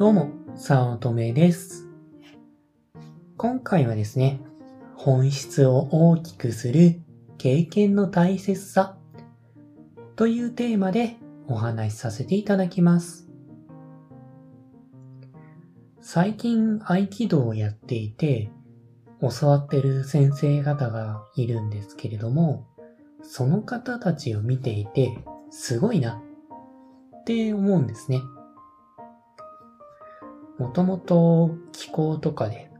どうも、さおとめです。今回はですね、本質を大きくする経験の大切さというテーマでお話しさせていただきます。最近合気道をやっていて、教わってる先生方がいるんですけれども、その方たちを見ていて、すごいなって思うんですね。もともと気候とかで、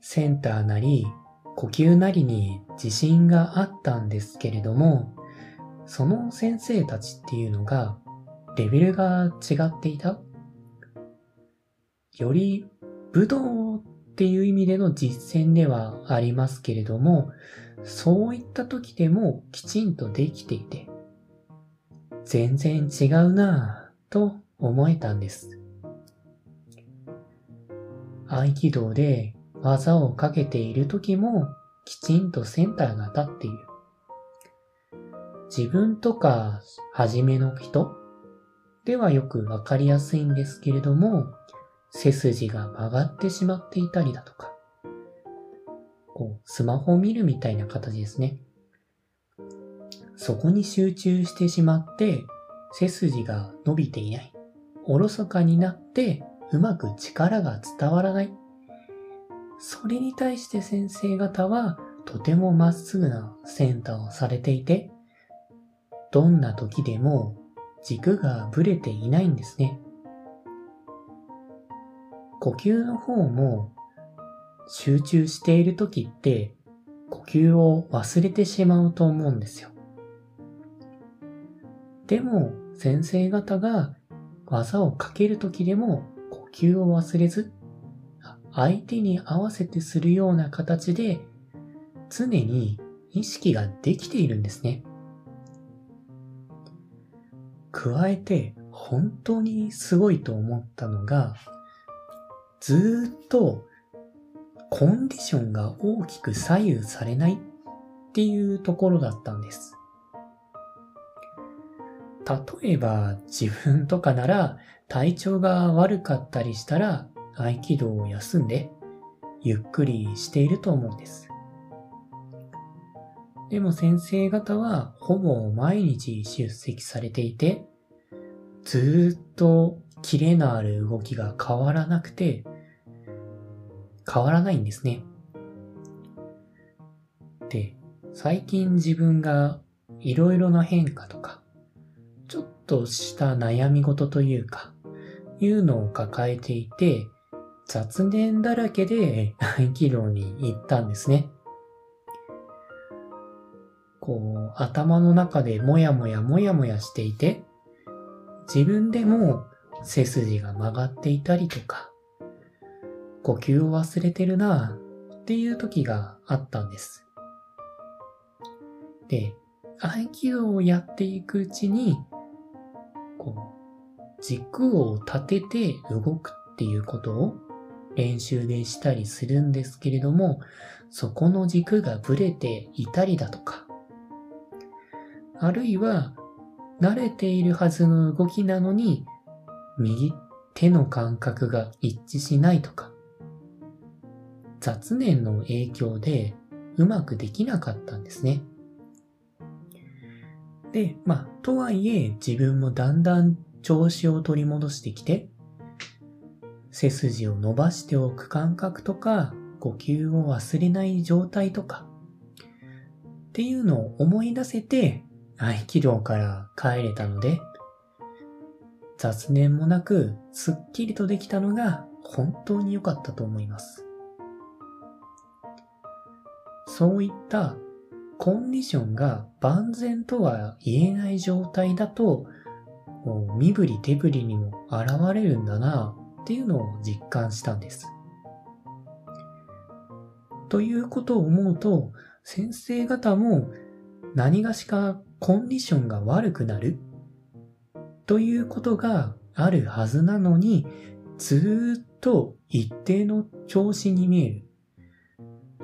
センターなり呼吸なりに自信があったんですけれども、その先生たちっていうのが、レベルが違っていたより武道っていう意味での実践ではありますけれども、そういった時でもきちんとできていて、全然違うなぁと思えたんです。合気道で技をかけている時もきちんとセンターが立っている。自分とか初めの人？ではよくわかりやすいんですけれども、背筋が曲がってしまっていたりだとか、こう、スマホを見るみたいな形ですね。そこに集中してしまって、背筋が伸びていない。おろそかになって、うまく力が伝わらない。それに対して先生方は、とてもまっすぐなセンターをされていて、どんな時でも軸がぶれていないんですね。呼吸の方も集中している時って呼吸を忘れてしまうと思うんですよ。でも先生方が技をかける時でも吸を忘れず相手に合わせてするような形で常に意識ができているんですね。加えて本当にすごいと思ったのがずーっとコンディションが大きく左右されないっていうところだったんです。例えば自分とかなら体調が悪かったりしたら合気道を休んでゆっくりしていると思うんです。でも先生方はほぼ毎日出席されていてずっとキレのある動きが変わらなくて、変わらないんですね。で、最近自分がいろいろな変化とか、とした悩み事というか、いうのを抱えていて、雑念だらけで合気道に行ったんですね。こう、頭の中でもやもやもやもやしていて、自分でも背筋が曲がっていたりとか、呼吸を忘れてるなっていう時があったんです。で、合気道をやっていくうちに、軸を立てて動くっていうことを練習でしたりするんですけれども、そこの軸がぶれていたりだとか、あるいは慣れているはずの動きなのに、右手の感覚が一致しないとか、雑念の影響でうまくできなかったんですね。で、まあ、とはいえ自分もだんだん調子を取り戻してきて、背筋を伸ばしておく感覚とか、呼吸を忘れない状態とか、っていうのを思い出せて、合気道から帰れたので、雑念もなくすっきりとできたのが本当に良かったと思います。そういったコンディションが万全とは言えない状態だと、身振り手振りにも現れるんだなっていうのを実感したんです。ということを思うと、先生方も何がしかコンディションが悪くなるということがあるはずなのに、ずっと一定の調子に見える。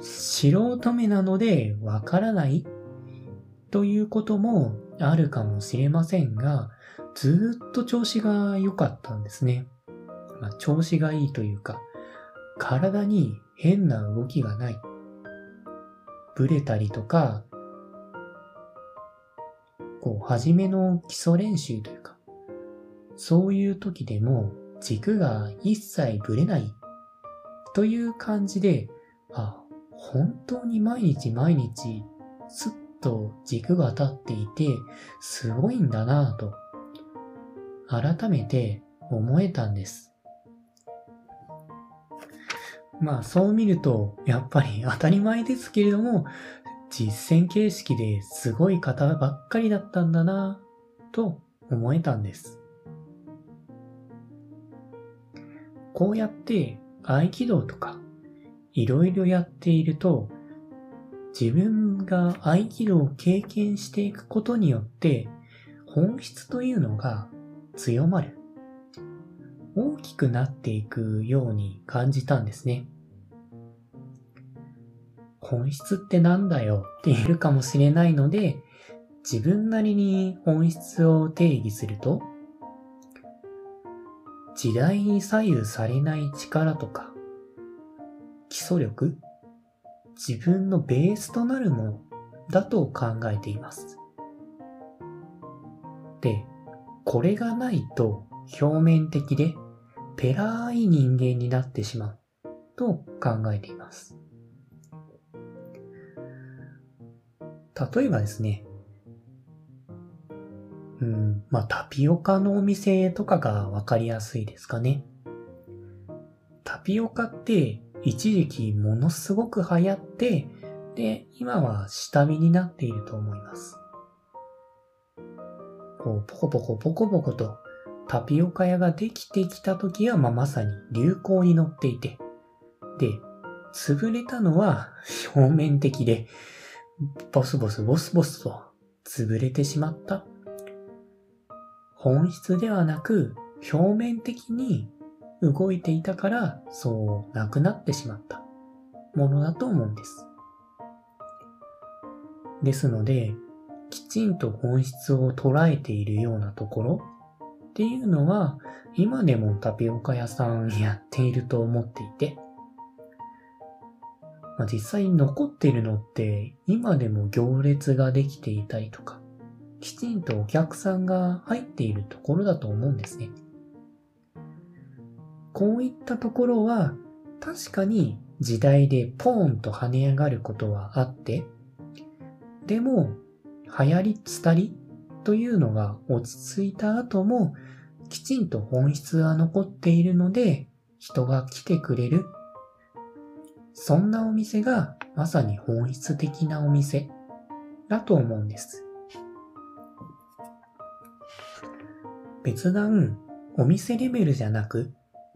素人目なのでわからないということもあるかもしれませんが、ずっと調子が良かったんですね。まあ、調子がいいというか、体に変な動きがない。ブレたりとか、こう、初めの基礎練習というか、そういう時でも軸が一切ぶれないという感じで、あ、本当に毎日毎日すっと軸が立っていて、すごいんだなぁと、改めて思えたんです。まあそう見ると、やっぱり当たり前ですけれども、実践形式ですごい方ばっかりだったんだなぁと思えたんです。こうやって合気道とかいろいろやっていると、自分が合気道を経験していくことによって、本質というのが強まる。大きくなっていくように感じたんですね。本質ってなんだよって言えるかもしれないので、自分なりに本質を定義すると、時代に左右されない力とか、基礎力、自分のベースとなるものだと考えています。で、これがないと表面的でペラーい人間になってしまうと考えています。例えばですね、うん、まあタピオカのお店とかがわかりやすいですかね。タピオカって一時期ものすごく流行って、で、今は下火になっていると思います。こう、ポコポコポコポコとタピオカ屋ができてきた時は、まあ、まさに流行に乗っていて、で、潰れたのは 表面的で、ボスボスボスボスと潰れてしまった。本質ではなく、表面的に動いていたから、そうなくなってしまったものだと思うんです。ですので、きちんと本質を捉えているようなところっていうのは、今でもタピオカ屋さんやっていると思っていて、まあ、実際残っているのって今でも行列ができていたりとか、きちんとお客さんが入っているところだと思うんですね。こういったところは確かに時代でポーンと跳ね上がることはあって、でも流行り伝りというのが落ち着いた後もきちんと本質が残っているので人が来てくれる。そんなお店がまさに本質的なお店だと思うんです。別段お店レベルじゃなく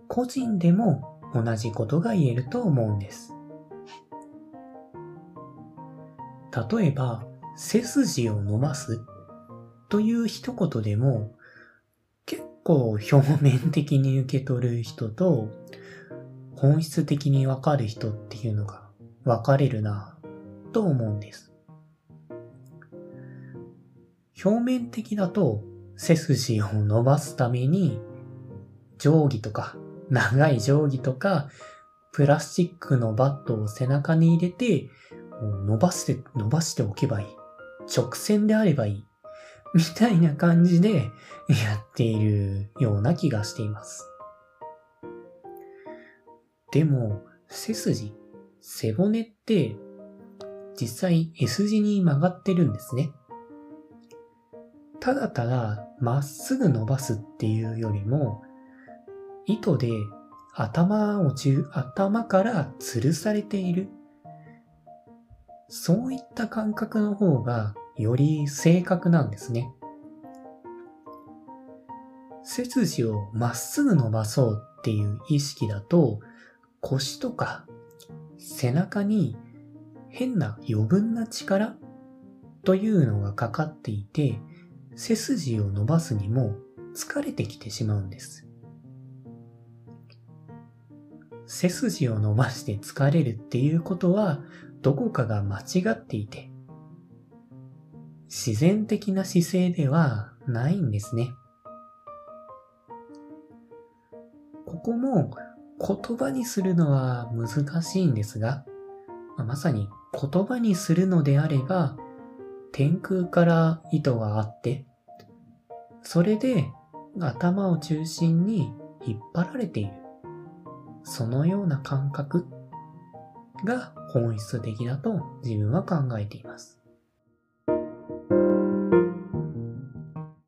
個人でも同じことが言えると思うんです。例えば、背筋を伸ばす？という一言でも結構表面的に受け取る人と本質的にわかる人っていうのが分かれるなと思うんです。表面的だと背筋を伸ばすために定規とか長い定規とか、プラスチックのバットを背中に入れて、伸ばして、伸ばしておけばいい。直線であればいい。みたいな感じでやっているような気がしています。でも、背筋、背骨って、実際 S 字に曲がってるんですね。ただただまっすぐ伸ばすっていうよりも、糸で頭を中、頭から吊るされている。そういった感覚の方がより正確なんですね。背筋をまっすぐ伸ばそうっていう意識だと腰とか背中に変な余分な力というのがかかっていて背筋を伸ばすにも疲れてきてしまうんです。背筋を伸ばして疲れるっていうことはどこかが間違っていて、自然的な姿勢ではないんですね。ここも言葉にするのは難しいんですが、ま、さに言葉にするのであれば、天空から糸があって、それで頭を中心に引っ張られている。そのような感覚が本質的だと自分は考えています。